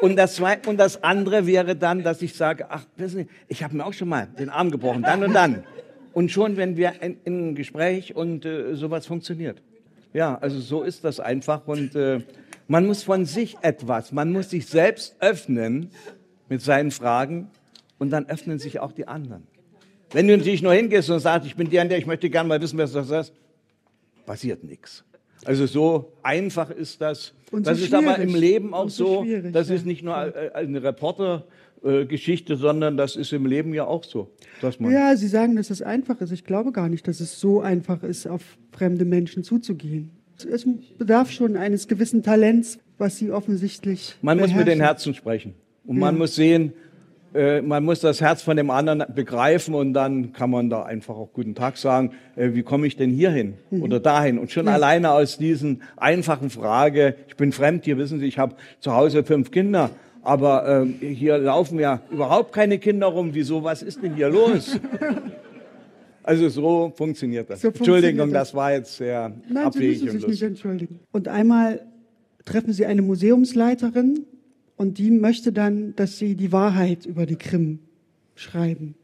und das, und das andere wäre dann, dass ich sage, ach, wissen Sie, ich habe mir auch schon mal den Arm gebrochen, dann und dann. Und schon, wenn wir in, in ein Gespräch und äh, sowas funktioniert. Ja, also so ist das einfach. Und äh, man muss von sich etwas, man muss sich selbst öffnen mit seinen Fragen und dann öffnen sich auch die anderen. Wenn du natürlich nur hingehst und sagst, ich bin der und der, ich möchte gerne mal wissen, was das ist, passiert nichts. Also so einfach ist das. Und das so ist aber im Leben auch so. so das ist nicht nur äh, eine Reportergeschichte, sondern das ist im Leben ja auch so. ja, Sie sagen, dass es einfach ist. Ich glaube gar nicht, dass es so einfach ist, auf fremde Menschen zuzugehen. Es bedarf schon eines gewissen Talents, was Sie offensichtlich. Man beherrschen. muss mit den Herzen sprechen. Und ja. man muss sehen, äh, man muss das Herz von dem anderen begreifen und dann kann man da einfach auch guten Tag sagen, äh, wie komme ich denn hierhin mhm. oder dahin? Und schon ja. alleine aus diesen einfachen Frage, ich bin fremd, hier wissen Sie, ich habe zu Hause fünf Kinder, aber äh, hier laufen ja überhaupt keine Kinder rum. Wieso, was ist denn hier los? Also so funktioniert das. So Entschuldigung, das. das war jetzt sehr Nein, abwegig. Sie müssen sich nicht entschuldigen. Und einmal treffen Sie eine Museumsleiterin und die möchte dann, dass Sie die Wahrheit über die Krim schreiben.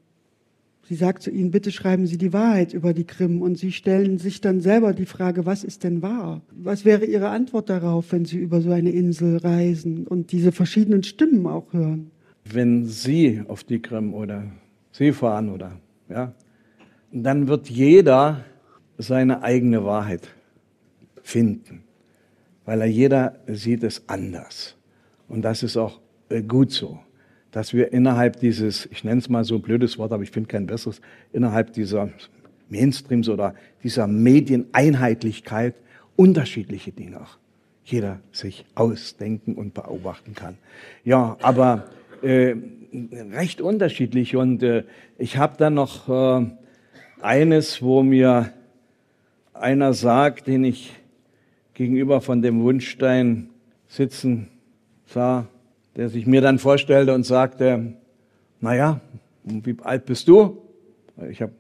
Sie sagt zu Ihnen, bitte schreiben Sie die Wahrheit über die Krim. Und Sie stellen sich dann selber die Frage, was ist denn wahr? Was wäre Ihre Antwort darauf, wenn Sie über so eine Insel reisen und diese verschiedenen Stimmen auch hören? Wenn Sie auf die Krim oder Sie fahren oder, ja, dann wird jeder seine eigene Wahrheit finden, weil er jeder sieht es anders. Und das ist auch äh, gut so, dass wir innerhalb dieses, ich nenne es mal so ein blödes Wort, aber ich finde kein besseres, innerhalb dieser Mainstreams oder dieser Medieneinheitlichkeit unterschiedliche Dinge auch jeder sich ausdenken und beobachten kann. Ja, aber äh, recht unterschiedlich und äh, ich habe dann noch äh, eines, wo mir einer sagt, den ich gegenüber von dem Wunschstein sitzen sah, der sich mir dann vorstellte und sagte, naja, wie alt bist du? Ich habe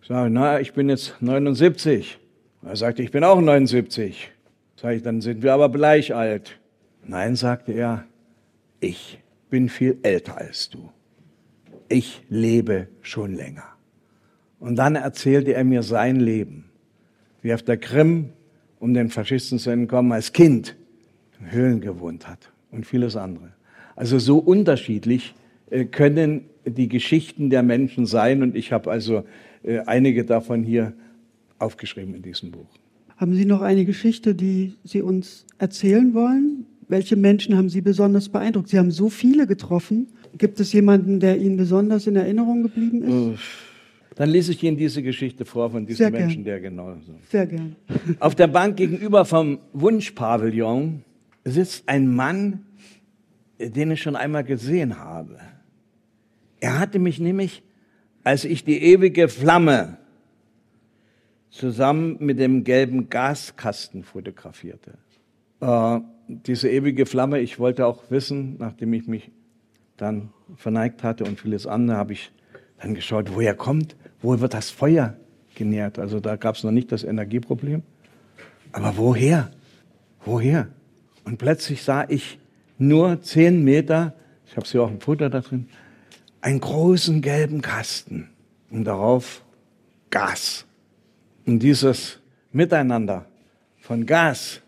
gesagt, na, ich bin jetzt 79. Er sagte, ich bin auch 79. Sag ich, dann sind wir aber gleich alt. Nein, sagte er, ich bin viel älter als du. Ich lebe schon länger. Und dann erzählte er mir sein Leben, wie er auf der Krim, um den Faschisten zu entkommen, als Kind in Höhlen gewohnt hat und vieles andere. Also so unterschiedlich äh, können die Geschichten der Menschen sein und ich habe also äh, einige davon hier aufgeschrieben in diesem Buch. Haben Sie noch eine Geschichte, die Sie uns erzählen wollen? Welche Menschen haben Sie besonders beeindruckt? Sie haben so viele getroffen. Gibt es jemanden, der Ihnen besonders in Erinnerung geblieben ist? Dann lese ich Ihnen diese Geschichte vor von diesem Sehr Menschen, gern. der genau so. Sehr gern. Auf der Bank gegenüber vom Wunschpavillon sitzt ein Mann, den ich schon einmal gesehen habe. Er hatte mich nämlich, als ich die ewige Flamme zusammen mit dem gelben Gaskasten fotografierte. Äh, diese ewige Flamme, ich wollte auch wissen, nachdem ich mich dann verneigt hatte und vieles andere, habe ich dann geschaut, woher kommt, wo wird das Feuer genährt. Also da gab es noch nicht das Energieproblem. Aber woher? Woher? Und plötzlich sah ich nur zehn Meter, ich habe hier auch ein Foto da drin, einen großen gelben Kasten und darauf Gas. Und dieses Miteinander von Gas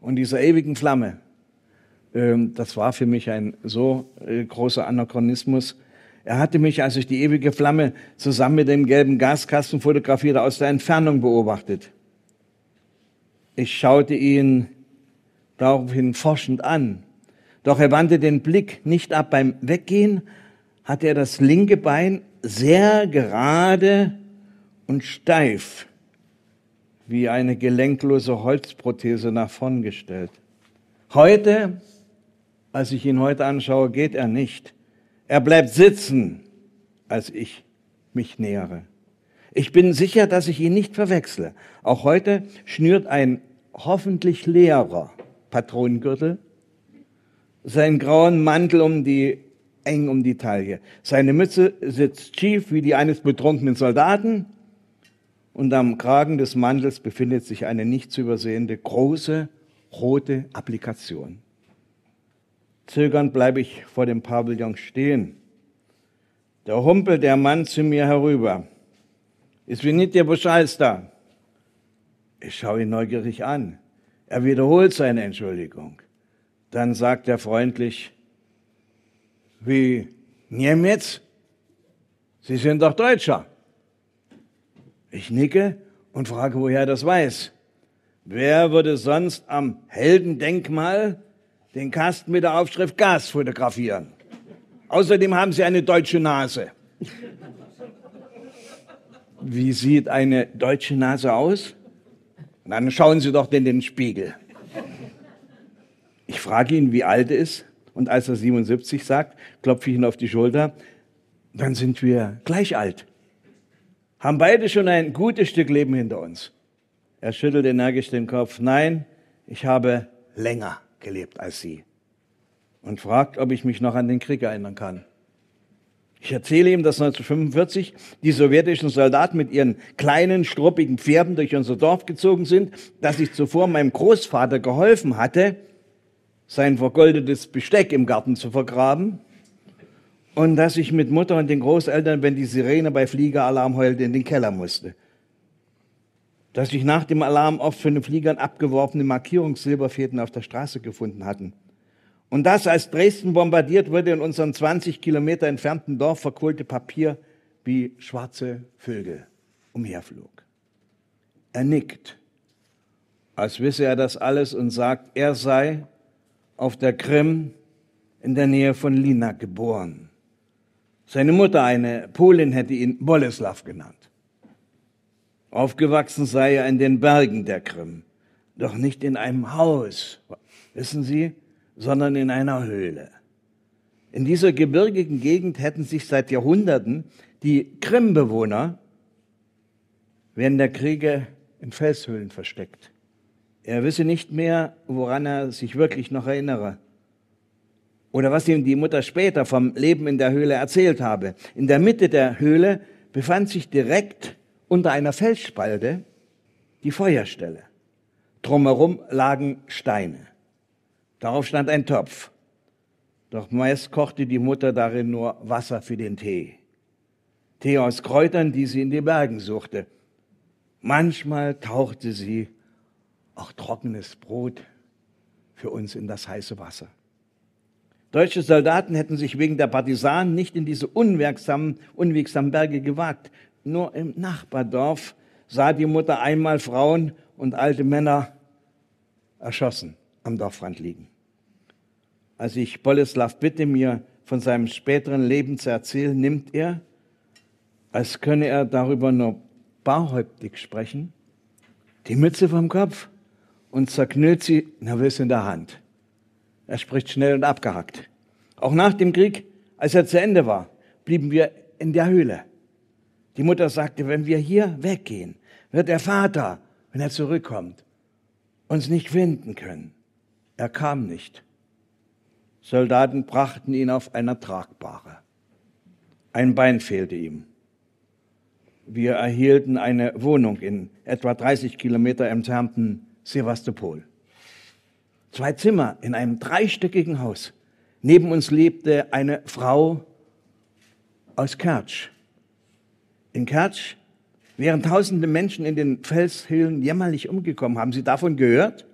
und dieser ewigen Flamme, ähm, das war für mich ein so äh, großer Anachronismus. Er hatte mich, als ich die ewige Flamme zusammen mit dem gelben Gaskasten fotografierte, aus der Entfernung beobachtet. Ich schaute ihn daraufhin forschend an. Doch er wandte den Blick nicht ab. Beim Weggehen hatte er das linke Bein sehr gerade und steif wie eine gelenklose Holzprothese nach vorn gestellt. Heute, als ich ihn heute anschaue, geht er nicht. Er bleibt sitzen, als ich mich nähere. Ich bin sicher, dass ich ihn nicht verwechsle. Auch heute schnürt ein hoffentlich leerer Patronengürtel, seinen grauen Mantel um die, eng um die Taille. Seine Mütze sitzt schief wie die eines betrunkenen Soldaten und am Kragen des Mantels befindet sich eine nicht zu übersehende große rote Applikation. Zögernd bleibe ich vor dem Pavillon stehen. Da humpelt der Mann zu mir herüber. Ist wie nicht der Bescheid da? Ich schaue ihn neugierig an. Er wiederholt seine Entschuldigung. Dann sagt er freundlich, wie Niemiec? Sie sind doch Deutscher. Ich nicke und frage, woher er das weiß. Wer würde sonst am Heldendenkmal den Kasten mit der Aufschrift Gas fotografieren? Außerdem haben Sie eine deutsche Nase. Wie sieht eine deutsche Nase aus? Dann schauen Sie doch in den Spiegel. Ich frage ihn, wie alt er ist. Und als er 77 sagt, klopfe ich ihn auf die Schulter. Dann sind wir gleich alt. Haben beide schon ein gutes Stück Leben hinter uns. Er schüttelt energisch den Kopf. Nein, ich habe länger gelebt als Sie. Und fragt, ob ich mich noch an den Krieg erinnern kann. Ich erzähle ihm, dass 1945 die sowjetischen Soldaten mit ihren kleinen, struppigen Pferden durch unser Dorf gezogen sind, dass ich zuvor meinem Großvater geholfen hatte, sein vergoldetes Besteck im Garten zu vergraben und dass ich mit Mutter und den Großeltern, wenn die Sirene bei Fliegeralarm heulte, in den Keller musste dass sich nach dem Alarm oft von den Fliegern abgeworfene Markierungssilberfäden auf der Straße gefunden hatten. Und das, als Dresden bombardiert wurde, in unserem 20 Kilometer entfernten Dorf verkohlte Papier wie schwarze Vögel umherflog. Er nickt, als wisse er das alles und sagt, er sei auf der Krim in der Nähe von Lina geboren. Seine Mutter, eine Polin, hätte ihn Boleslav genannt. Aufgewachsen sei er in den Bergen der Krim, doch nicht in einem Haus, wissen Sie, sondern in einer Höhle. In dieser gebirgigen Gegend hätten sich seit Jahrhunderten die Krimbewohner während der Kriege in Felshöhlen versteckt. Er wisse nicht mehr, woran er sich wirklich noch erinnere. Oder was ihm die Mutter später vom Leben in der Höhle erzählt habe. In der Mitte der Höhle befand sich direkt unter einer Felsspalte die Feuerstelle. Drumherum lagen Steine. Darauf stand ein Topf. Doch meist kochte die Mutter darin nur Wasser für den Tee. Tee aus Kräutern, die sie in den Bergen suchte. Manchmal tauchte sie auch trockenes Brot für uns in das heiße Wasser. Deutsche Soldaten hätten sich wegen der Partisanen nicht in diese unwirksamen, unwegsamen Berge gewagt. Nur im Nachbardorf sah die Mutter einmal Frauen und alte Männer erschossen am Dorfrand liegen. Als ich Boleslav bitte, mir von seinem späteren Leben zu erzählen, nimmt er, als könne er darüber nur barhäuptig sprechen, die Mütze vom Kopf und zerknüllt sie nervös in der Hand. Er spricht schnell und abgehackt. Auch nach dem Krieg, als er zu Ende war, blieben wir in der Höhle. Die Mutter sagte, wenn wir hier weggehen, wird der Vater, wenn er zurückkommt, uns nicht finden können. Er kam nicht. Soldaten brachten ihn auf einer Tragbare. Ein Bein fehlte ihm. Wir erhielten eine Wohnung in etwa 30 Kilometer entfernten Sevastopol. Zwei Zimmer in einem dreistöckigen Haus. Neben uns lebte eine Frau aus Kertsch. In Kertsch wären tausende Menschen in den Felshöhlen jämmerlich umgekommen. Haben Sie davon gehört?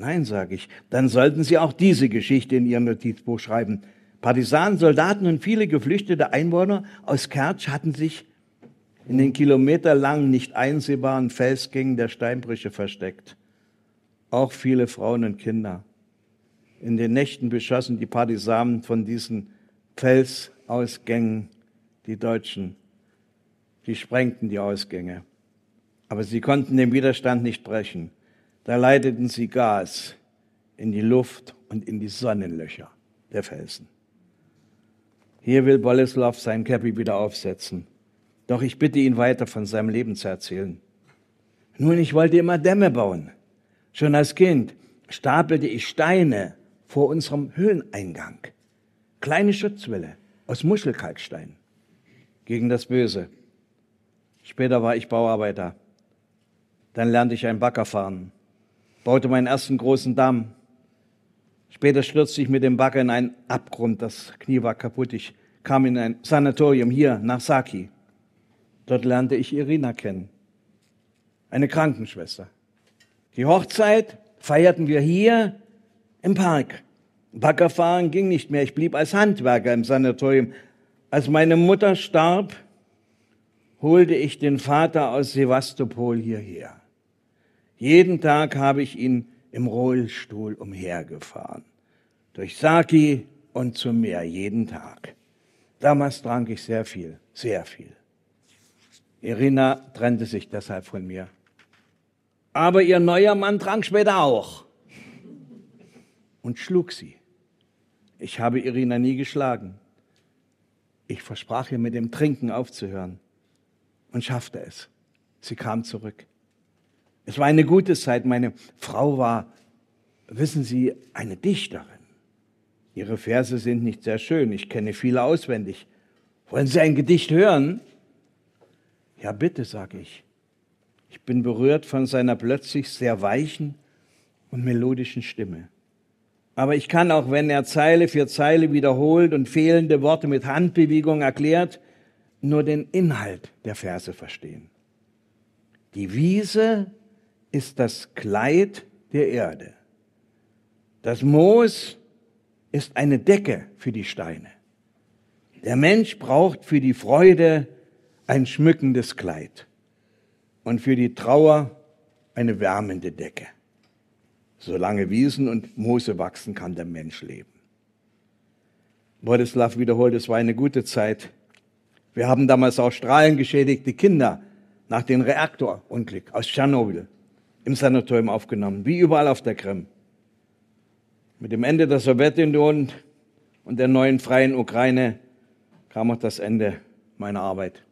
Nein, sage ich. Dann sollten Sie auch diese Geschichte in Ihrem Notizbuch schreiben. Partisanen, Soldaten und viele geflüchtete Einwohner aus Kertsch hatten sich in den kilometerlangen, nicht einsehbaren Felsgängen der Steinbrüche versteckt. Auch viele Frauen und Kinder. In den Nächten beschossen die Partisanen von diesen Felsausgängen die Deutschen. Die sprengten die Ausgänge. Aber sie konnten den Widerstand nicht brechen. Da leiteten sie Gas in die Luft und in die Sonnenlöcher der Felsen. Hier will Boleslav sein Käppi wieder aufsetzen. Doch ich bitte ihn weiter von seinem Leben zu erzählen. Nun, ich wollte immer Dämme bauen. Schon als Kind stapelte ich Steine vor unserem Höhleneingang. Kleine Schutzwille aus Muschelkalkstein gegen das Böse. Später war ich Bauarbeiter Dann lernte ich einen Bagger fahren, baute meinen ersten großen Damm. Später stürzte ich mit dem Bagger in einen Abgrund, das Knie war kaputt. Ich kam in ein Sanatorium hier nach Saki. Dort lernte ich Irina kennen, eine Krankenschwester. Die Hochzeit feierten wir hier im Park. Baggerfahren ging nicht mehr. Ich blieb als Handwerker im Sanatorium. Als meine Mutter starb, holte ich den Vater aus Sevastopol hierher. Jeden Tag habe ich ihn im Rollstuhl umhergefahren. Durch Saki und zum Meer, jeden Tag. Damals trank ich sehr viel, sehr viel. Irina trennte sich deshalb von mir. Aber ihr neuer Mann trank später auch und schlug sie. Ich habe Irina nie geschlagen. Ich versprach ihr, mit dem Trinken aufzuhören und schaffte es. Sie kam zurück. Es war eine gute Zeit. Meine Frau war, wissen Sie, eine Dichterin. Ihre Verse sind nicht sehr schön. Ich kenne viele auswendig. Wollen Sie ein Gedicht hören? Ja, bitte, sage ich. Ich bin berührt von seiner plötzlich sehr weichen und melodischen Stimme. Aber ich kann auch, wenn er Zeile für Zeile wiederholt und fehlende Worte mit Handbewegung erklärt, nur den Inhalt der Verse verstehen. Die Wiese ist das Kleid der Erde. Das Moos ist eine Decke für die Steine. Der Mensch braucht für die Freude ein schmückendes Kleid und für die Trauer eine wärmende Decke. Solange Wiesen und Moose wachsen, kann der Mensch leben. Władysław wiederholt, es war eine gute Zeit. Wir haben damals auch strahlengeschädigte Kinder nach dem Reaktorunglück aus Tschernobyl im Sanatorium aufgenommen, wie überall auf der Krim. Mit dem Ende der Sowjetunion und der neuen freien Ukraine kam auch das Ende meiner Arbeit.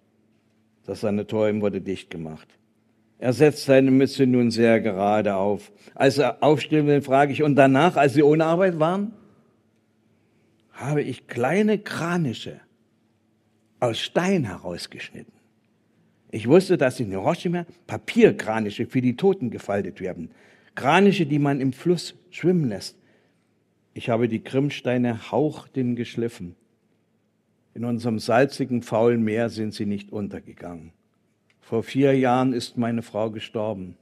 Das Sanatorium wurde dicht gemacht. Er setzt seine Mütze nun sehr gerade auf. Als er aufstehen will, frage ich, und danach, als Sie ohne Arbeit waren, habe ich kleine Kraniche aus Stein herausgeschnitten. Ich wusste, dass in Hiroshima Papierkraniche für die Toten gefaltet werden. Kraniche, die man im Fluss schwimmen lässt. Ich habe die Krimsteine hauchdünn geschliffen. In unserem salzigen, faulen Meer sind sie nicht untergegangen. Vor vier Jahren ist meine Frau gestorben.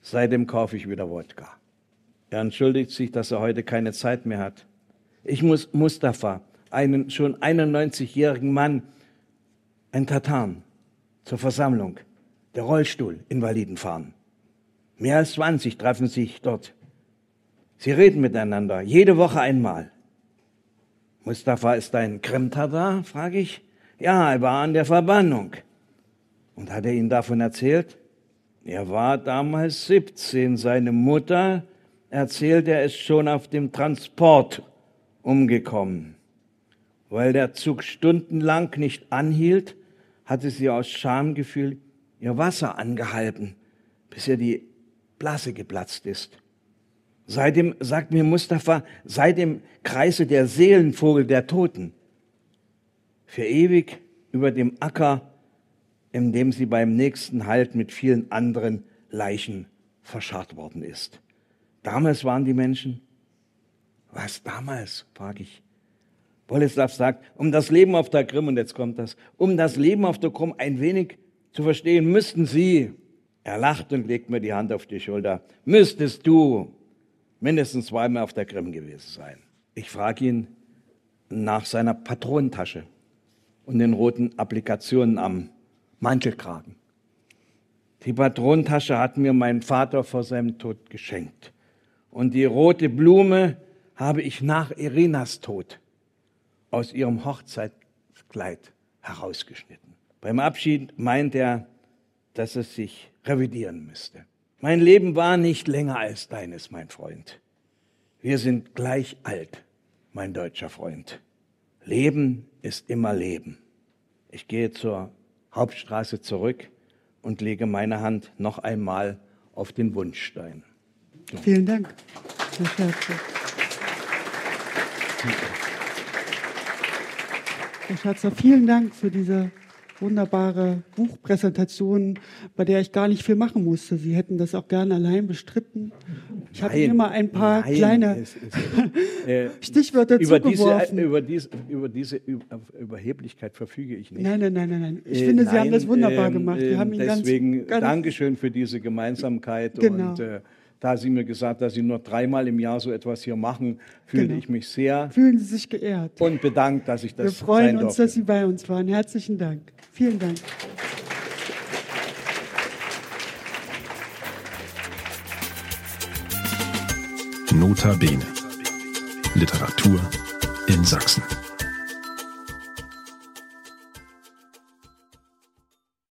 Seitdem kaufe ich wieder Wodka. Er entschuldigt sich, dass er heute keine Zeit mehr hat. Ich muss Mustafa, einen schon 91-jährigen Mann, ein Tatan, zur Versammlung der Rollstuhl-Invaliden fahren. Mehr als 20 treffen sich dort. Sie reden miteinander, jede Woche einmal. Mustafa ist ein Krimtatar, frage ich. Ja, er war an der Verbannung. Und hat er Ihnen davon erzählt? Er war damals 17. Seine Mutter erzählt, er ist schon auf dem Transport umgekommen. Weil der Zug stundenlang nicht anhielt, hatte sie aus Schamgefühl ihr Wasser angehalten, bis ihr die Blase geplatzt ist. Seitdem, sagt mir Mustafa, seit dem Kreise der Seelenvogel der Toten, für ewig über dem Acker, in dem sie beim nächsten Halt mit vielen anderen Leichen verscharrt worden ist. Damals waren die Menschen, was damals, frage ich. Boleslav sagt, um das Leben auf der Krim, und jetzt kommt das, um das Leben auf der Krim ein wenig zu verstehen, müssten sie, er lacht und legt mir die Hand auf die Schulter, müsstest du mindestens zweimal auf der Krim gewesen sein. Ich frage ihn nach seiner Patronentasche und den roten Applikationen am Mantelkragen. Die Patronentasche hat mir mein Vater vor seinem Tod geschenkt. Und die rote Blume habe ich nach Irinas Tod aus ihrem Hochzeitskleid herausgeschnitten. Beim Abschied meint er, dass es sich revidieren müsste. Mein Leben war nicht länger als deines, mein Freund. Wir sind gleich alt, mein deutscher Freund. Leben ist immer Leben. Ich gehe zur Hauptstraße zurück und lege meine Hand noch einmal auf den Wunschstein. So. Vielen Dank, Herr Scherzer. Herr Schatzer, vielen Dank für diese wunderbare Buchpräsentation, bei der ich gar nicht viel machen musste. Sie hätten das auch gerne allein bestritten. Ich habe immer ein paar nein, kleine es ist, äh, Stichwörter über diese, zugeworfen. über, diese, über diese Über- Überheblichkeit verfüge ich nicht. Nein, nein, nein, nein, nein. Ich Äh, finde, Sie haben nein, das wunderbar ähm, gemacht. Wir ähm, haben deswegen ganz, ganz Dankeschön für diese Gemeinsamkeit. Genau. Und äh, da Sie mir gesagt, dass Sie nur dreimal im Jahr so etwas hier machen, fühle Genau. ich mich sehr Fühlen Sie sich geehrt. und bedankt, dass ich das Wir freuen sein uns, durfte. dass Sie bei uns waren. Herzlichen Dank. Vielen Dank. Nota Bene. Literatur in Sachsen.